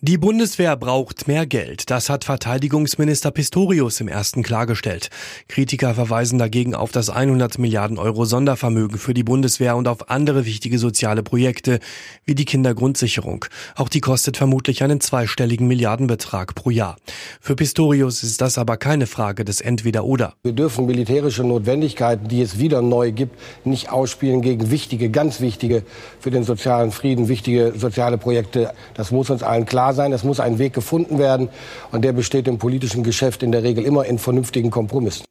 Die Bundeswehr braucht mehr Geld. Das hat Verteidigungsminister Pistorius im ersten klargestellt. Kritiker verweisen dagegen auf das 100 Milliarden Euro Sondervermögen für die Bundeswehr und auf andere wichtige soziale Projekte wie die Kindergrundsicherung. Auch die kostet vermutlich einen zweistelligen Milliardenbetrag pro Jahr. Für Pistorius ist das aber keine Frage des Entweder-Oder. Wir dürfen militärische Notwendigkeiten, die es wieder neu gibt, nicht ausspielen gegen wichtige, ganz wichtige für den sozialen Frieden, wichtige soziale Projekte. Das muss uns allen klar klar sein, es muss ein Weg gefunden werden und der besteht im politischen Geschäft in der Regel immer in vernünftigen Kompromissen.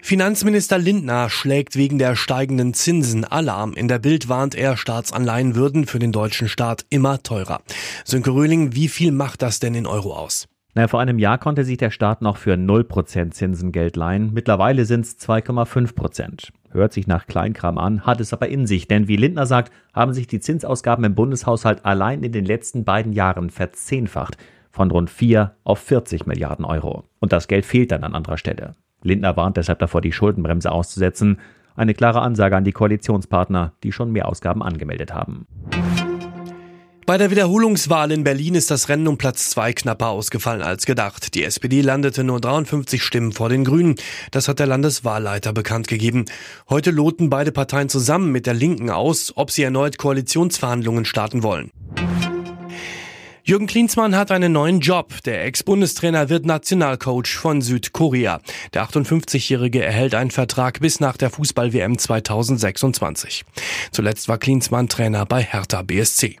Finanzminister Lindner schlägt wegen der steigenden Zinsen Alarm. In der Bild warnt er, Staatsanleihen würden für den deutschen Staat immer teurer. Sönke Röhling, wie viel macht das denn in Euro aus? Naja, vor einem Jahr konnte sich der Staat noch für 0% Zinsen Geld leihen. Mittlerweile sind es 2,5%. Hört sich nach Kleinkram an, hat es aber in sich, denn wie Lindner sagt, haben sich die Zinsausgaben im Bundeshaushalt allein in den letzten beiden Jahren verzehnfacht. Von rund 4 auf 40 Milliarden Euro. Und das Geld fehlt dann an anderer Stelle. Lindner warnt deshalb davor, die Schuldenbremse auszusetzen. Eine klare Ansage an die Koalitionspartner, die schon mehr Ausgaben angemeldet haben. Bei der Wiederholungswahl in Berlin ist das Rennen um Platz zwei knapper ausgefallen als gedacht. Die SPD landete nur 53 Stimmen vor den Grünen. Das hat der Landeswahlleiter bekannt gegeben. Heute loten beide Parteien zusammen mit der Linken aus, ob sie erneut Koalitionsverhandlungen starten wollen. Jürgen Klinsmann hat einen neuen Job. Der Ex-Bundestrainer wird Nationalcoach von Südkorea. Der 58-Jährige erhält einen Vertrag bis nach der Fußball-WM 2026. Zuletzt war Klinsmann Trainer bei Hertha BSC.